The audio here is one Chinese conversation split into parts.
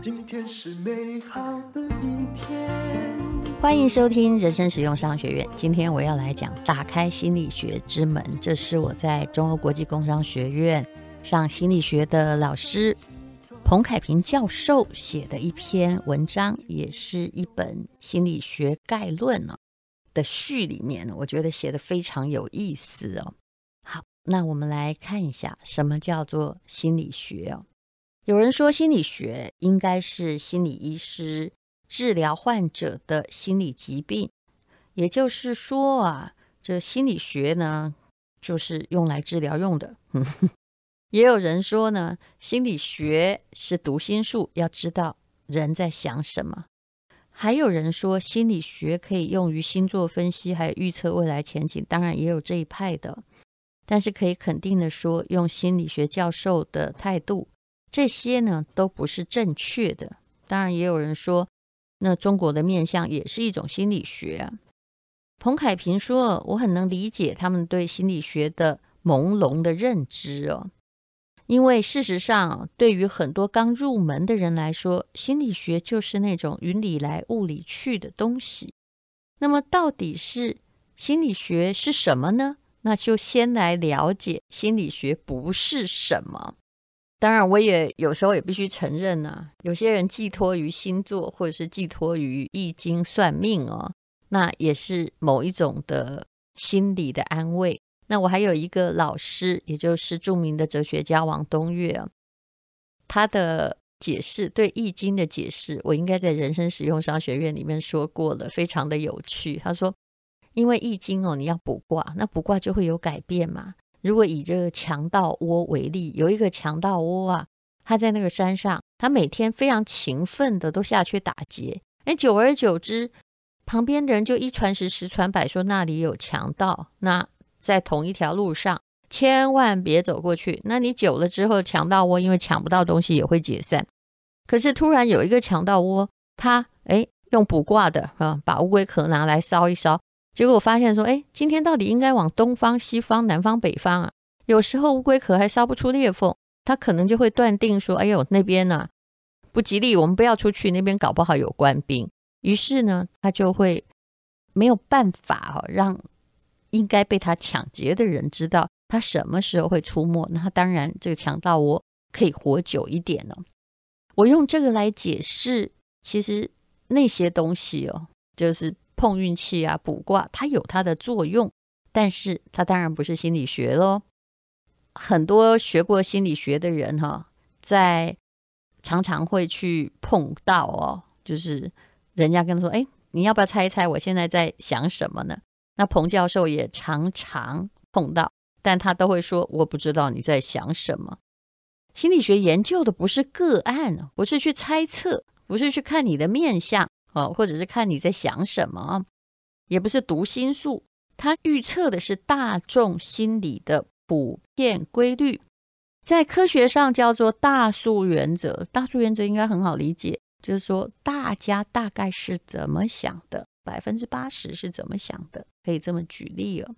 今天是美好的一天。欢迎收听人生实用商学院。今天我要来讲打开心理学之门，这是我在中欧国际工商学院上心理学的老师彭凯平教授写的一篇文章，也是一本心理学概论呢的序里面，我觉得写得非常有意思哦。那我们来看一下什么叫做心理学哦。有人说心理学应该是心理医师治疗患者的心理疾病，也就是说啊，这心理学呢就是用来治疗用的。也有人说呢，心理学是读心术，要知道人在想什么。还有人说，心理学可以用于星座分析，还有预测未来前景。当然，也有这一派的。但是可以肯定的说，用心理学教授的态度，这些呢都不是正确的。当然，也有人说，那中国的面相也是一种心理学啊。彭凯平说，我很能理解他们对心理学的朦胧的认知哦。因为事实上，对于很多刚入门的人来说，心理学就是那种云里来雾里去的东西。那么，到底是心理学是什么呢？那就先来了解心理学不是什么。当然，我也有时候也必须承认呢、啊，有些人寄托于星座，或者是寄托于易经算命哦，那也是某一种的心理的安慰。那我还有一个老师，也就是著名的哲学家王东岳啊，他的解释对《易经》的解释，我应该在人生实用商学院里面说过了，非常的有趣。他说，因为《易经》哦，你要卜卦，那卜卦就会有改变嘛。如果以这个强盗窝为例，有一个强盗窝啊，他在那个山上，他每天非常勤奋的都下去打劫，哎，久而久之，旁边的人就一传十，十传百，说那里有强盗，那。在同一条路上，千万别走过去。那你久了之后，强盗窝因为抢不到东西也会解散。可是突然有一个强盗窝，他诶用卜卦的啊，把乌龟壳拿来烧一烧，结果我发现说，诶今天到底应该往东方、西方、南方、北方啊？有时候乌龟壳还烧不出裂缝，他可能就会断定说，哎呦那边呢、不吉利，我们不要出去，那边搞不好有官兵。于是呢，他就会没有办法哈让。应该被他抢劫的人知道他什么时候会出没，那当然这个强盗窝可以活久一点了。我用这个来解释，其实那些东西哦，就是碰运气啊、卜卦，它有它的作用，但是它当然不是心理学喽。很多学过心理学的人哈、在常常会去碰到哦，就是人家跟他说：“哎，你要不要猜一猜，我现在在想什么呢？”那彭教授也常常碰到，但他都会说：“我不知道你在想什么。”心理学研究的不是个案，不是去猜测，不是去看你的面相哦，或者是看你在想什么，也不是读心术，他预测的是大众心理的普遍规律，在科学上叫做大数原则。大数原则应该很好理解，就是说大家大概是怎么想的。百分之八十是怎么想的？可以这么举例哦。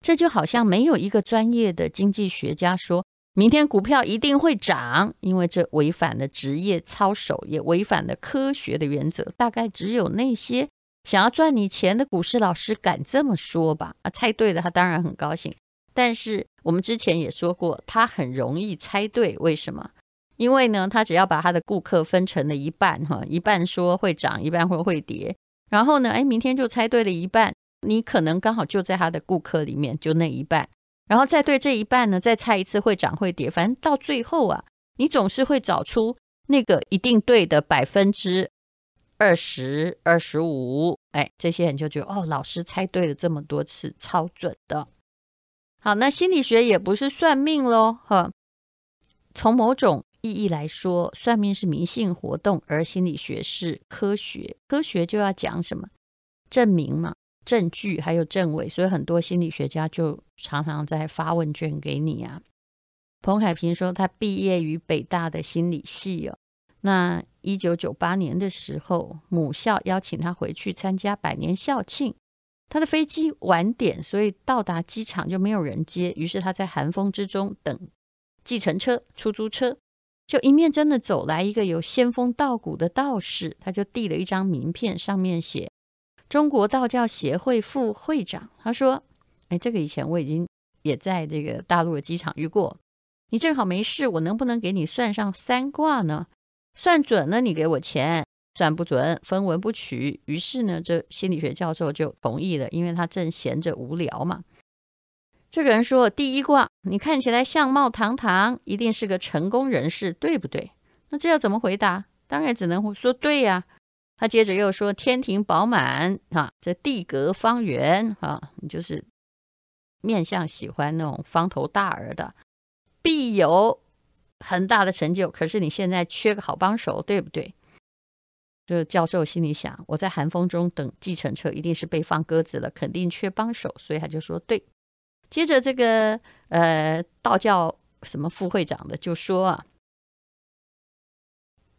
这就好像没有一个专业的经济学家说明天股票一定会涨，因为这违反了职业操守，也违反了科学的原则。大概只有那些想要赚你钱的股市老师敢这么说吧？啊，猜对了，他当然很高兴。但是我们之前也说过，他很容易猜对，为什么？因为呢，他只要把他的顾客分成了一半，哈，一半说会涨，一半会会跌。然后呢，哎，明天就猜对了一半，你可能刚好就在他的顾客里面，就那一半。然后再对这一半呢，再猜一次会涨会跌，反正到最后啊，你总是会找出那个一定对的百分之二十二十五。哎，这些人就觉得哦，老师猜对了这么多次，超准的。好，那心理学也不是算命喽，哈，从某种。意义来说，算命是迷信活动，而心理学是科学。科学就要讲什么？证明嘛，证据还有证伪。所以很多心理学家就常常在发问卷给你啊。彭凯平说，他毕业于北大的心理系哦。那一九九八年的时候，母校邀请他回去参加百年校庆。他的飞机晚点，所以到达机场就没有人接，于是他在寒风之中等计程车、出租车。就迎面真的走来一个有仙风道骨的道士，他就递了一张名片，上面写“中国道教协会副会长”。他说：“哎，这个以前我已经也在这个大陆的机场遇过。你正好没事，我能不能给你算上三卦呢？算准了，你给我钱；算不准，分文不取。”于是呢，这心理学教授就同意了，因为他正闲着无聊嘛。这个人说：“第一卦，你看起来相貌堂堂，一定是个成功人士，对不对？那这要怎么回答？当然只能说对呀。”他接着又说：“天庭饱满，啊，这地格方圆，啊，你就是面相喜欢那种方头大耳的，必有很大的成就。可是你现在缺个好帮手，对不对？”这教授心里想：“我在寒风中等计程车，一定是被放鸽子了，肯定缺帮手，所以他就说对。”接着，这个呃，道教什么副会长的就说啊，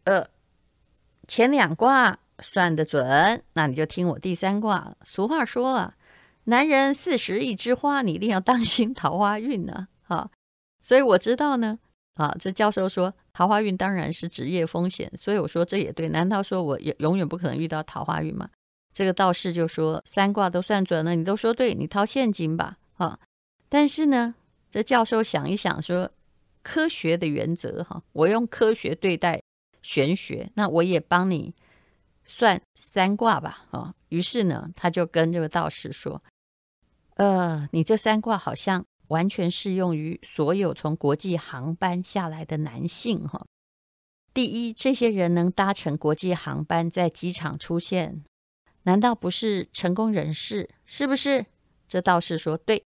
呃，前两卦算得准，那你就听我第三卦。俗话说啊，男人四十一枝花，你一定要当心桃花运呢。啊，所以我知道呢。啊，这教授说桃花运当然是职业风险，所以我说这也对。难道说我也永远不可能遇到桃花运吗？这个道士就说三卦都算准了，你都说对，你掏现金吧。啊。但是呢，这教授想一想说，科学的原则哈，我用科学对待玄学，那我也帮你算三卦吧，哦，于是呢，他就跟这个道士说，呃，你这三卦好像完全适用于所有从国际航班下来的男性哈。第一，这些人能搭乘国际航班在机场出现，难道不是成功人士？是不是？这道士说对。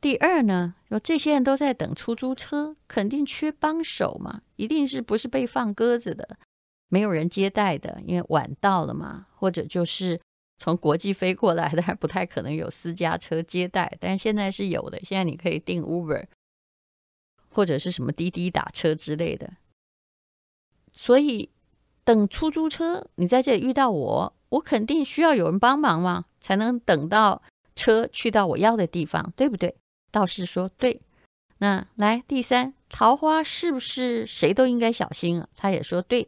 第二呢，说这些人都在等出租车，肯定缺帮手嘛，一定是不是被放鸽子的，没有人接待的，因为晚到了嘛，或者就是从国际飞过来的，不太可能有私家车接待，但现在是有的，现在你可以订 Uber 或者是什么滴滴打车之类的，所以等出租车，你在这里遇到我，我肯定需要有人帮忙嘛，才能等到车去到我要的地方，对不对？道士说：“对，那来第三，桃花是不是谁都应该小心啊？”他也说：“对。”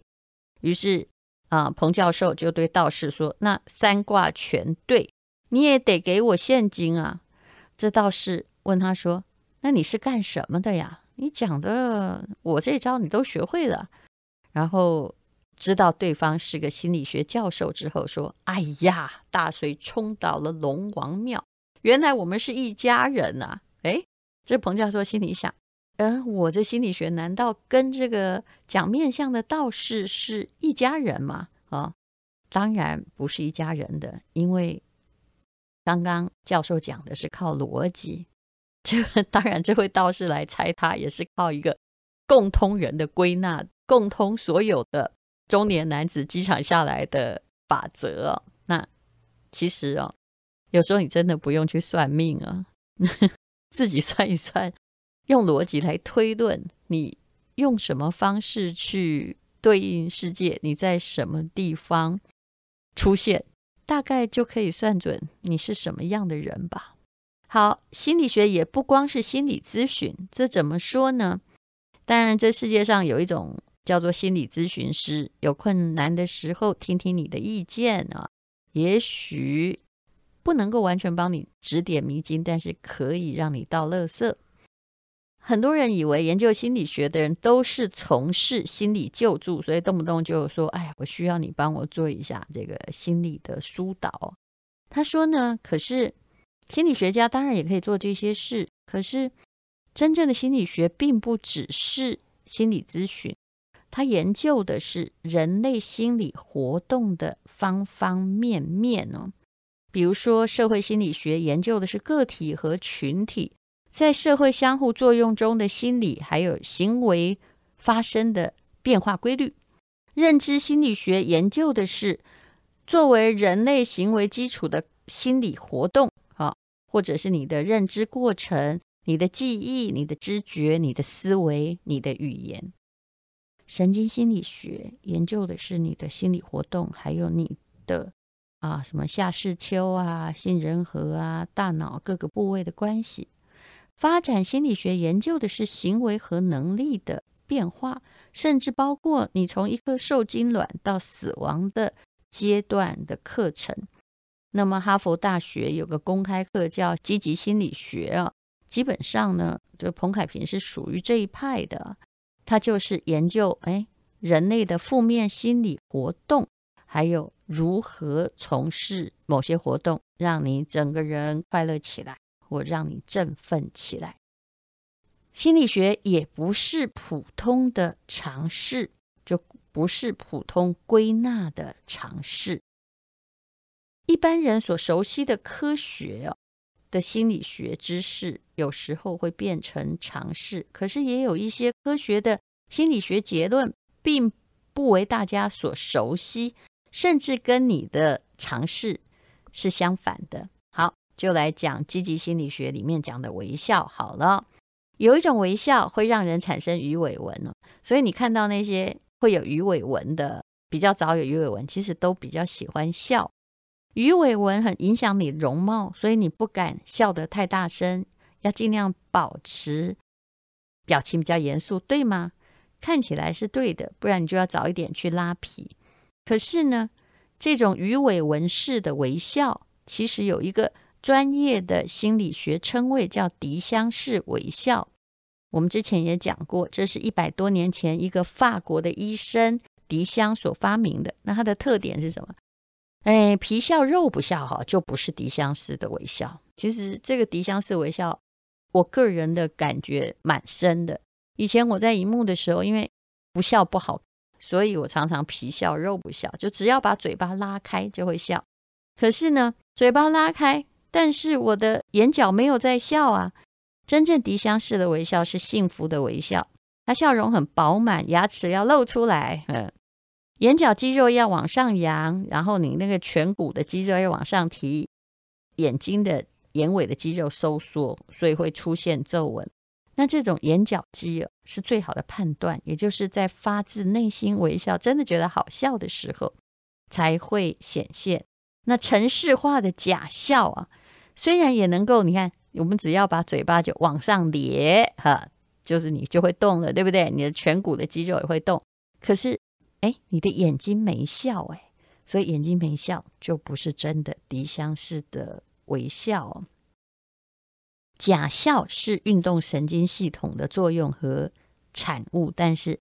于是啊，彭教授就对道士说：“那三卦全对，你也得给我现金啊。”这道士问他说：“那你是干什么的呀？你讲的我这招你都学会了。”然后知道对方是个心理学教授之后说：“哎呀，大水冲倒了龙王庙，原来我们是一家人啊！”哎，这彭教授心里想：嗯，我这心理学难道跟这个讲面相的道士是一家人吗？啊、当然不是一家人的，因为刚刚教授讲的是靠逻辑，这当然这位道士来猜他也是靠一个共通人的归纳，共通所有的中年男子机场下来的法则。那其实哦，有时候你真的不用去算命啊。自己算一算，用逻辑来推论，你用什么方式去对应世界？你在什么地方出现，大概就可以算准你是什么样的人吧。好，心理学也不光是心理咨询，这怎么说呢？当然，这世界上有一种叫做心理咨询师，有困难的时候听听你的意见啊，也许。不能够完全帮你指点迷津，但是可以让你到乐色。很多人以为研究心理学的人都是从事心理救助，所以动不动就说：“哎呀，我需要你帮我做一下这个心理的疏导。”他说呢，可是心理学家当然也可以做这些事，可是真正的心理学并不只是心理咨询，他研究的是人类心理活动的方方面面哦。比如说，社会心理学研究的是个体和群体在社会相互作用中的心理还有行为发生的变化规律；认知心理学研究的是作为人类行为基础的心理活动啊，或者是你的认知过程、你的记忆、你的知觉、你的思维、你的语言；神经心理学研究的是你的心理活动，还有你的。啊，什么下视丘啊、杏仁核啊、大脑各个部位的关系。发展心理学研究的是行为和能力的变化，甚至包括你从一颗受精卵到死亡的阶段的课程。那么，哈佛大学有个公开课叫积极心理学啊，基本上呢，就彭凯平是属于这一派的，他就是研究哎人类的负面心理活动。还有如何从事某些活动，让你整个人快乐起来，或让你振奋起来。心理学也不是普通的常识，就不是普通归纳的常识。一般人所熟悉的科学的心理学知识，有时候会变成常识，可是也有一些科学的心理学结论，并不为大家所熟悉。甚至跟你的常识是相反的。就来讲积极心理学里面讲的微笑。好了，有一种微笑会让人产生鱼尾纹哦，所以你看到那些会有鱼尾纹的，比较早有鱼尾纹，其实都比较喜欢笑。鱼尾纹很影响你容貌，所以你不敢笑得太大声，要尽量保持表情比较严肃，对吗？看起来是对的，不然你就要早一点去拉皮。可是呢，这种鱼尾纹式的微笑，其实有一个专业的心理学称谓，叫迪香式微笑。我们之前也讲过，这是一百多年前一个法国的医生迪香所发明的。那它的特点是什么？哎，皮笑肉不笑，哈，就不是迪香式的微笑。其实这个迪香式微笑，我个人的感觉蛮深的。以前我在荧幕的时候，因为不笑不好。所以我常常皮笑肉不笑，就只要把嘴巴拉开就会笑。可是呢，嘴巴拉开，但是我的眼角没有在笑啊。真正狄香式的微笑是幸福的微笑，它笑容很饱满，牙齿要露出来，嗯，眼角肌肉要往上扬，然后你那个颧骨的肌肉要往上提，眼睛的眼尾的肌肉收缩，所以会出现皱纹。那这种眼角肌是最好的判断，也就是在发自内心微笑，真的觉得好笑的时候才会显现。那城市化的假笑啊，虽然也能够，你看，我们只要把嘴巴就往上咧，哈，就是你就会动了，对不对？你的颧骨的肌肉也会动。可是，哎，你的眼睛没笑，哎，所以眼睛没笑就不是真的狄香式的微笑。假笑是运动神经系统的作用和产物，但是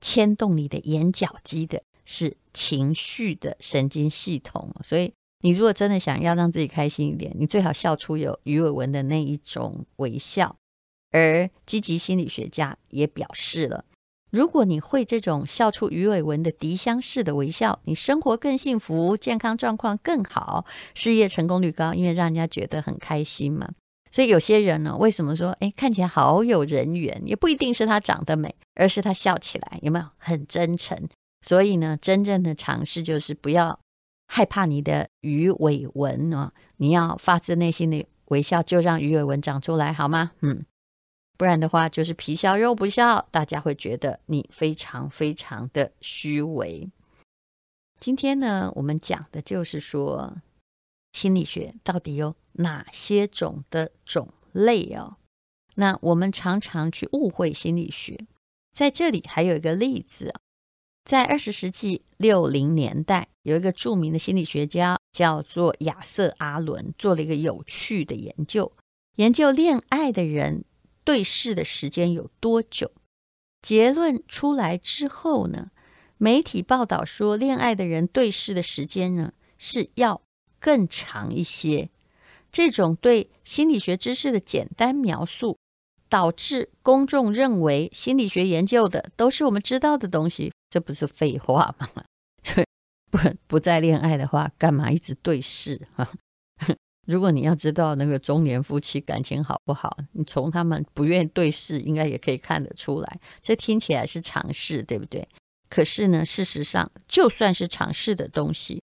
牵动你的眼角肌的是情绪的神经系统。所以，你如果真的想要让自己开心一点，你最好笑出有鱼尾纹的那一种微笑。而积极心理学家也表示了，如果你会这种笑出鱼尾纹的迪香式的微笑，你生活更幸福，健康状况更好，事业成功率高，因为让人家觉得很开心嘛。所以有些人呢，为什么说，哎，看起来好有人缘？也不一定是他长得美，而是他笑起来有没有很真诚？所以呢，真正的尝试就是不要害怕你的鱼尾纹啊，你要发自内心的微笑，就让鱼尾纹长出来，好吗？嗯，不然的话就是皮笑肉不笑，大家会觉得你非常非常的虚伪。今天呢，我们讲的就是说。心理学到底有哪些种的种类哦？那我们常常去误会心理学。在这里还有一个例子，在二十世纪六零年代，有一个著名的心理学家叫做亚瑟·阿伦，做了一个有趣的研究，研究恋爱的人对视的时间有多久。结论出来之后呢，媒体报道说，恋爱的人对视的时间呢是要。更长一些，这种对心理学知识的简单描述，导致公众认为心理学研究的都是我们知道的东西，这不是废话吗？不不再恋爱的话，干嘛一直对视啊？如果你要知道那个中年夫妻感情好不好，你从他们不愿意对视，应该也可以看得出来。这听起来是常识，对不对？可是呢，事实上，就算是常识的东西。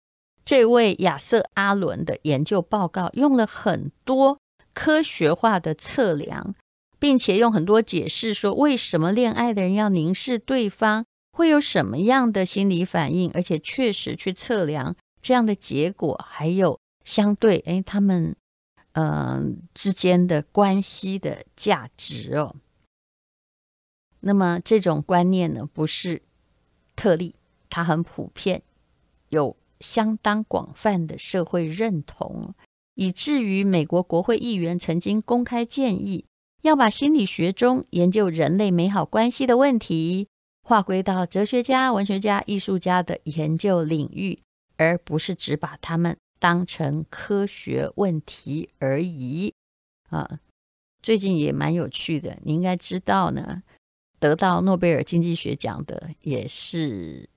这位亚瑟阿伦的研究报告用了很多科学化的测量，并且用很多解释说为什么恋爱的人要凝视对方，会有什么样的心理反应，而且确实去测量这样的结果，还有相对哎他们嗯、呃、之间的关系的价值哦。那么这种观念呢，不是特例，它很普遍，有相当广泛的社会认同，以至于美国国会议员曾经公开建议，要把心理学中研究人类美好关系的问题，划归到哲学家、文学家、艺术家的研究领域，而不是只把他们当成科学问题而已。啊，最近也蛮有趣的，你应该知道呢。得到诺贝尔经济学奖的也是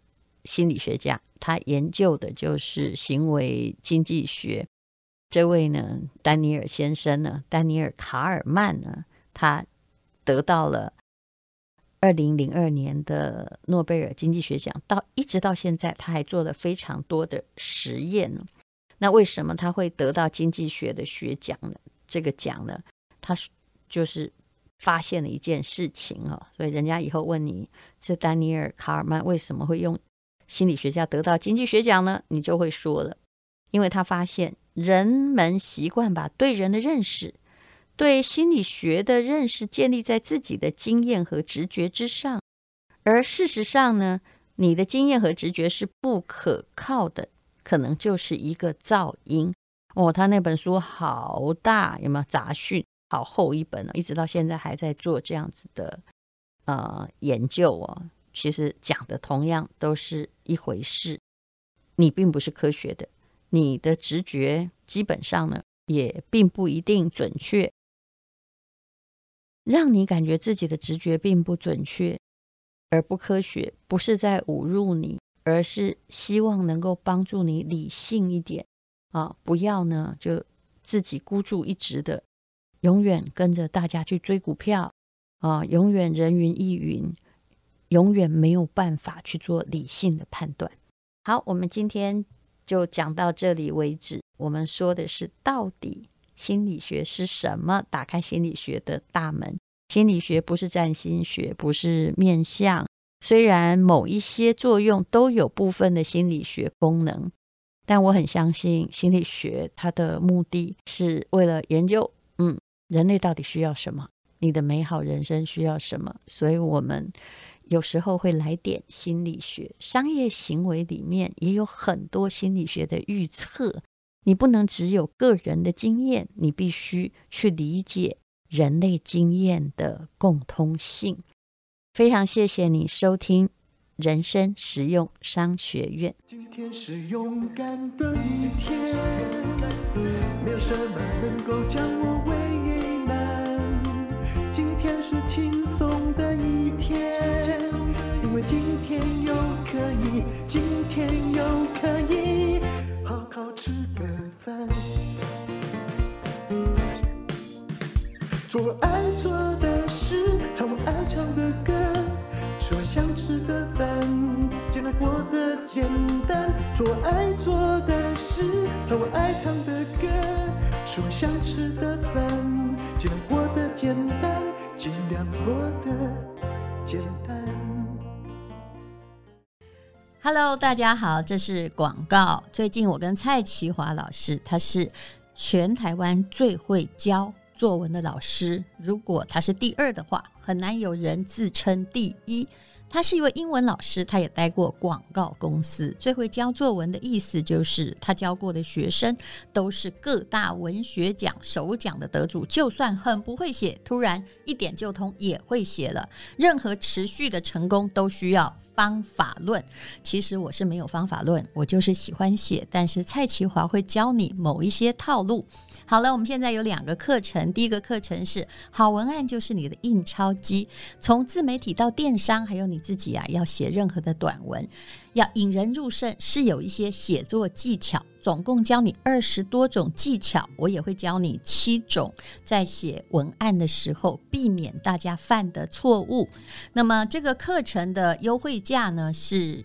心理学家，他研究的就是行为经济学。这位呢，丹尼尔先生呢，丹尼尔·卡尔曼呢，他得到了二零零二年的诺贝尔经济学奖，到一直到现在，他还做了非常多的实验呢。那为什么他会得到经济学的学奖呢？这个奖呢，他就是。发现了一件事情哦，所以人家以后问你，这丹尼尔·卡尔曼为什么会用心理学家得到经济学奖呢？你就会说了，因为他发现人们习惯把对人的认识、对心理学的认识建立在自己的经验和直觉之上，而事实上呢，你的经验和直觉是不可靠的，可能就是一个噪音。哦，他那本书好大，有没有杂讯？好厚一本了，一直到现在还在做这样子的呃研究哦。其实讲的同样都是一回事，你并不是科学的，你的直觉基本上呢也并不一定准确。让你感觉自己的直觉并不准确而不科学，不是在侮辱你，而是希望能够帮助你理性一点啊，不要呢就自己孤注一掷的。永远跟着大家去追股票啊，永远人云亦云，永远没有办法去做理性的判断。好，我们今天就讲到这里为止。我们说的是，到底心理学是什么？打开心理学的大门。心理学不是占星学，不是面相。虽然某一些作用都有部分的心理学功能，但我很相信心理学它的目的是为了研究。嗯。人类到底需要什么？你的美好人生需要什么？所以，我们有时候会来点心理学。商业行为里面也有很多心理学的预测。你不能只有个人的经验，你必须去理解人类经验的共通性。非常谢谢你收听人生实用商学院。今天是勇敢的一天，没有什么能够将我做我爱做的事，唱我爱唱的歌，吃我想吃的饭，尽量过得简单。尽量活得简单。Hello，大家好，这是广告。最近我跟蔡淇华老师，他是全台湾最会教作文的老师。如果他是第二的话，很难有人自称第一。他是一位英文老师，他也待过广告公司。最会教作文的意思就是，他教过的学生都是各大文学奖首奖的得主。就算很不会写，突然一点就通，也会写了。任何持续的成功都需要方法论。其实我是没有方法论，我就是喜欢写。但是蔡淇华会教你某一些套路。好了，我们现在有两个课程。第一个课程是好文案就是你的印钞机，从自媒体到电商，还有。你自己啊，要写任何的短文，要引人入胜，是有一些写作技巧。总共教你二十多种技巧，我也会教你七种，在写文案的时候避免大家犯的错误。那么这个课程的优惠价呢是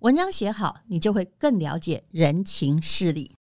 文章写好，你就会更了解人情世理。